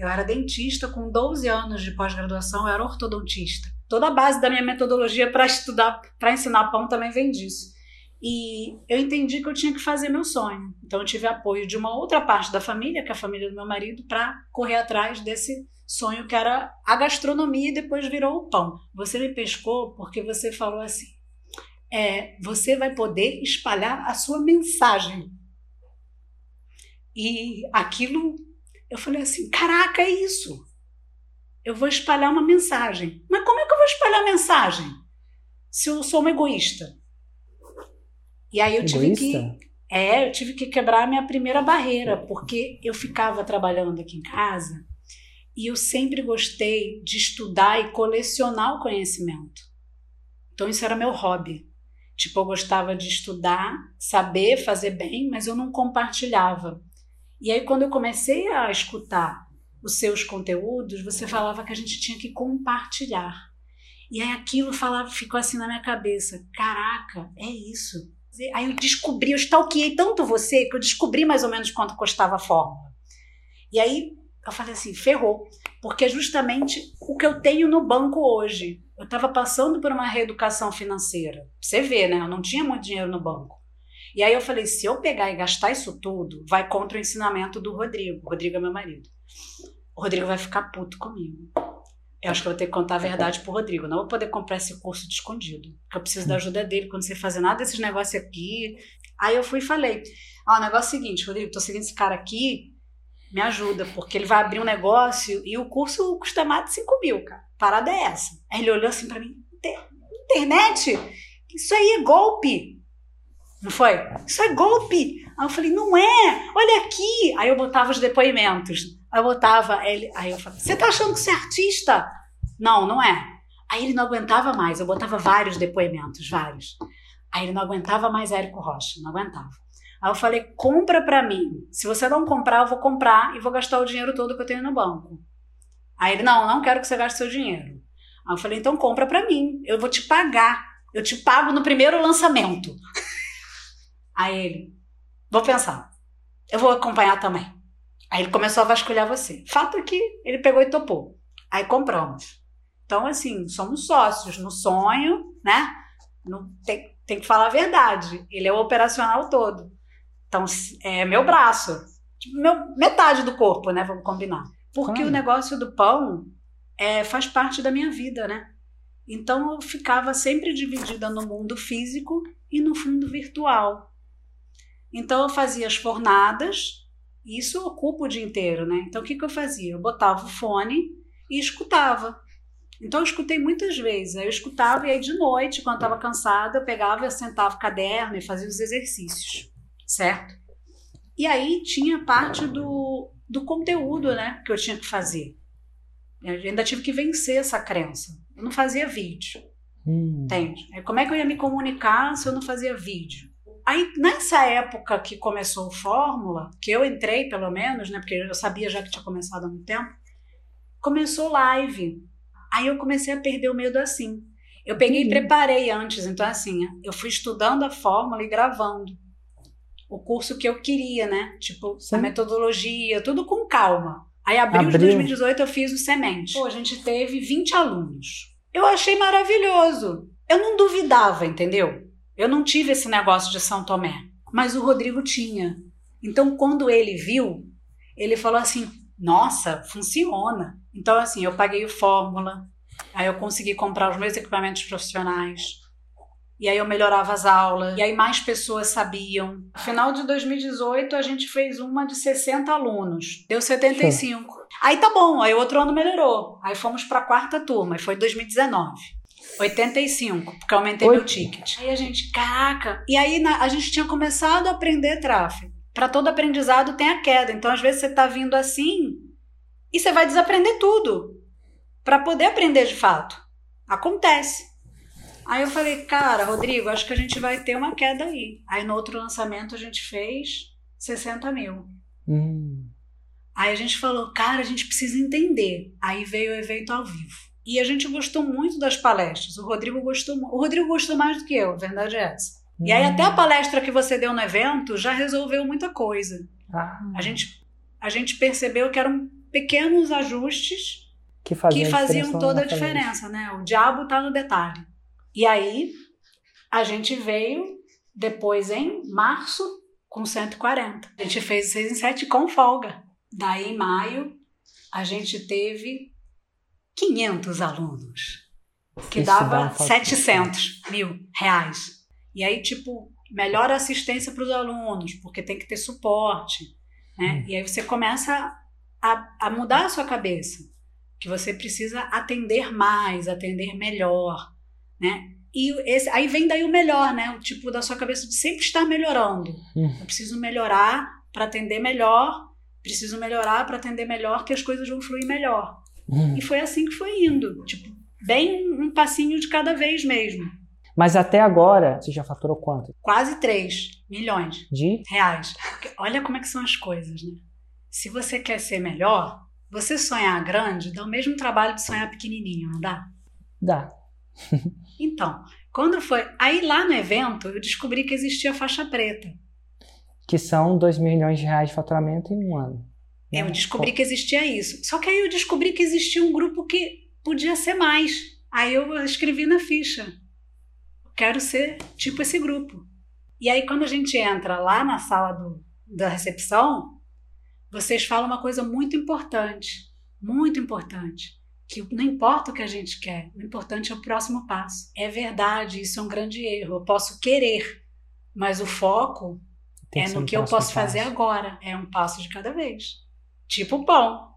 Eu era dentista com 12 anos de pós-graduação, eu era ortodontista. Toda a base da minha metodologia para estudar, para ensinar pão também vem disso. E eu entendi que eu tinha que fazer meu sonho. Então eu tive apoio de uma outra parte da família, que é a família do meu marido, para correr atrás desse sonho que era a gastronomia e depois virou o pão. Você me pescou porque você falou assim: é, você vai poder espalhar a sua mensagem. E aquilo, eu falei assim: caraca, é isso. Eu vou espalhar uma mensagem. Mas como é que eu vou espalhar a mensagem? Se eu sou uma egoísta. E aí eu egoísta? tive que. É, eu tive que quebrar a minha primeira barreira, porque eu ficava trabalhando aqui em casa e eu sempre gostei de estudar e colecionar o conhecimento. Então isso era meu hobby. Tipo, eu gostava de estudar, saber fazer bem, mas eu não compartilhava. E aí quando eu comecei a escutar os seus conteúdos, você falava que a gente tinha que compartilhar. E aí aquilo falava, ficou assim na minha cabeça. Caraca, é isso. Aí eu descobri, eu stalkeei tanto você que eu descobri mais ou menos quanto custava a fórmula. E aí eu falei assim, ferrou. Porque é justamente o que eu tenho no banco hoje. Eu estava passando por uma reeducação financeira. Você vê, né? Eu não tinha muito dinheiro no banco. E aí eu falei, se eu pegar e gastar isso tudo, vai contra o ensinamento do Rodrigo. O Rodrigo é meu marido. O Rodrigo vai ficar puto comigo. Eu acho que eu vou ter que contar a verdade pro Rodrigo. Não vou poder comprar esse curso de escondido. Porque eu preciso da ajuda dele quando você fazer nada desses negócios aqui. Aí eu fui e falei: Ó, o negócio é o seguinte, Rodrigo, tô seguindo esse cara aqui me ajuda, porque ele vai abrir um negócio e o curso custa mais de 5 mil, cara. Parada é essa. Aí ele olhou assim para mim: internet? Isso aí é golpe. Não foi? Isso é golpe. Aí eu falei: não é, olha aqui. Aí eu botava os depoimentos. Aí eu botava ele. Aí eu falei: você tá achando que você é artista? Não, não é. Aí ele não aguentava mais. Eu botava vários depoimentos, vários. Aí ele não aguentava mais Érico Rocha, não aguentava. Aí eu falei: compra para mim. Se você não comprar, eu vou comprar e vou gastar o dinheiro todo que eu tenho no banco. Aí ele: não, não quero que você gaste seu dinheiro. Aí eu falei: então compra para mim. Eu vou te pagar. Eu te pago no primeiro lançamento. Aí ele: vou pensar. Eu vou acompanhar também. Aí ele começou a vasculhar você. Fato é que ele pegou e topou. Aí compramos. Então, assim, somos sócios no sonho, né? Não tem, tem que falar a verdade. Ele é o operacional todo. Então, é meu braço, meu, metade do corpo, né? Vamos combinar. Porque o negócio do pão é, faz parte da minha vida, né? Então eu ficava sempre dividida no mundo físico e no mundo virtual. Então eu fazia as fornadas, e isso ocupa o dia inteiro, né? Então o que, que eu fazia? Eu botava o fone e escutava. Então eu escutei muitas vezes. Aí eu escutava e aí de noite, quando estava cansada, eu pegava, eu sentava o caderno e fazia os exercícios certo? E aí tinha parte do, do conteúdo, né, que eu tinha que fazer. Eu ainda tive que vencer essa crença. Eu não fazia vídeo. Hum. Entende? Como é que eu ia me comunicar se eu não fazia vídeo? Aí, nessa época que começou o Fórmula, que eu entrei pelo menos, né, porque eu sabia já que tinha começado há muito tempo, começou live. Aí eu comecei a perder o medo assim. Eu peguei e preparei antes, então assim, eu fui estudando a fórmula e gravando o curso que eu queria, né? Tipo, Sim. a metodologia, tudo com calma. Aí, abril, abril de 2018, eu fiz o Semente. Pô, a gente teve 20 alunos. Eu achei maravilhoso. Eu não duvidava, entendeu? Eu não tive esse negócio de São Tomé, mas o Rodrigo tinha. Então, quando ele viu, ele falou assim: Nossa, funciona. Então, assim, eu paguei o Fórmula, aí eu consegui comprar os meus equipamentos profissionais, e aí eu melhorava as aulas, e aí mais pessoas sabiam. No final de 2018, a gente fez uma de 60 alunos, deu 75. Sim. Aí tá bom, aí outro ano melhorou. Aí fomos para a quarta turma, e foi 2019. 85, porque eu aumentei Oi. meu ticket. Aí a gente, caraca. E aí na, a gente tinha começado a aprender tráfego. Para todo aprendizado tem a queda. Então, às vezes, você tá vindo assim e você vai desaprender tudo para poder aprender de fato. Acontece. Aí eu falei, cara, Rodrigo, acho que a gente vai ter uma queda aí. Aí no outro lançamento a gente fez 60 mil. Hum. Aí a gente falou, cara, a gente precisa entender. Aí veio o evento ao vivo. E a gente gostou muito das palestras. O Rodrigo gostou, o Rodrigo gostou mais do que eu, a verdade é essa. Hum. E aí até a hum. palestra que você deu no evento já resolveu muita coisa. Ah. A gente a gente percebeu que era um pequenos ajustes que faziam, que faziam toda a diferença, né? O diabo está no detalhe. E aí a gente veio depois em março com 140. A gente fez 6 em 7 com folga. Daí em maio a gente teve 500 alunos, que dava uma falta- 700 mil reais. E aí, tipo, melhor assistência para os alunos, porque tem que ter suporte. Né? Hum. E aí você começa a, a mudar a sua cabeça, que você precisa atender mais, atender melhor, né? E esse, aí vem daí o melhor, né? O tipo da sua cabeça de sempre estar melhorando. Hum. Eu preciso melhorar para atender melhor, preciso melhorar para atender melhor, que as coisas vão fluir melhor. Hum. E foi assim que foi indo, tipo, bem um passinho de cada vez mesmo. Mas até agora, você já faturou quanto? Quase 3 milhões De? reais. Porque olha como é que são as coisas, né? Se você quer ser melhor, você sonhar grande dá o mesmo trabalho de sonhar pequenininho, não dá? Dá. Então, quando foi. Aí lá no evento eu descobri que existia faixa preta. Que são 2 milhões de reais de faturamento em um ano. Né? Eu descobri que existia isso. Só que aí eu descobri que existia um grupo que podia ser mais. Aí eu escrevi na ficha. Quero ser tipo esse grupo. E aí quando a gente entra lá na sala do, da recepção, vocês falam uma coisa muito importante. Muito importante. Que não importa o que a gente quer, o importante é o próximo passo. É verdade, isso é um grande erro. Eu posso querer, mas o foco é no que eu posso fazer agora. É um passo de cada vez. Tipo pão.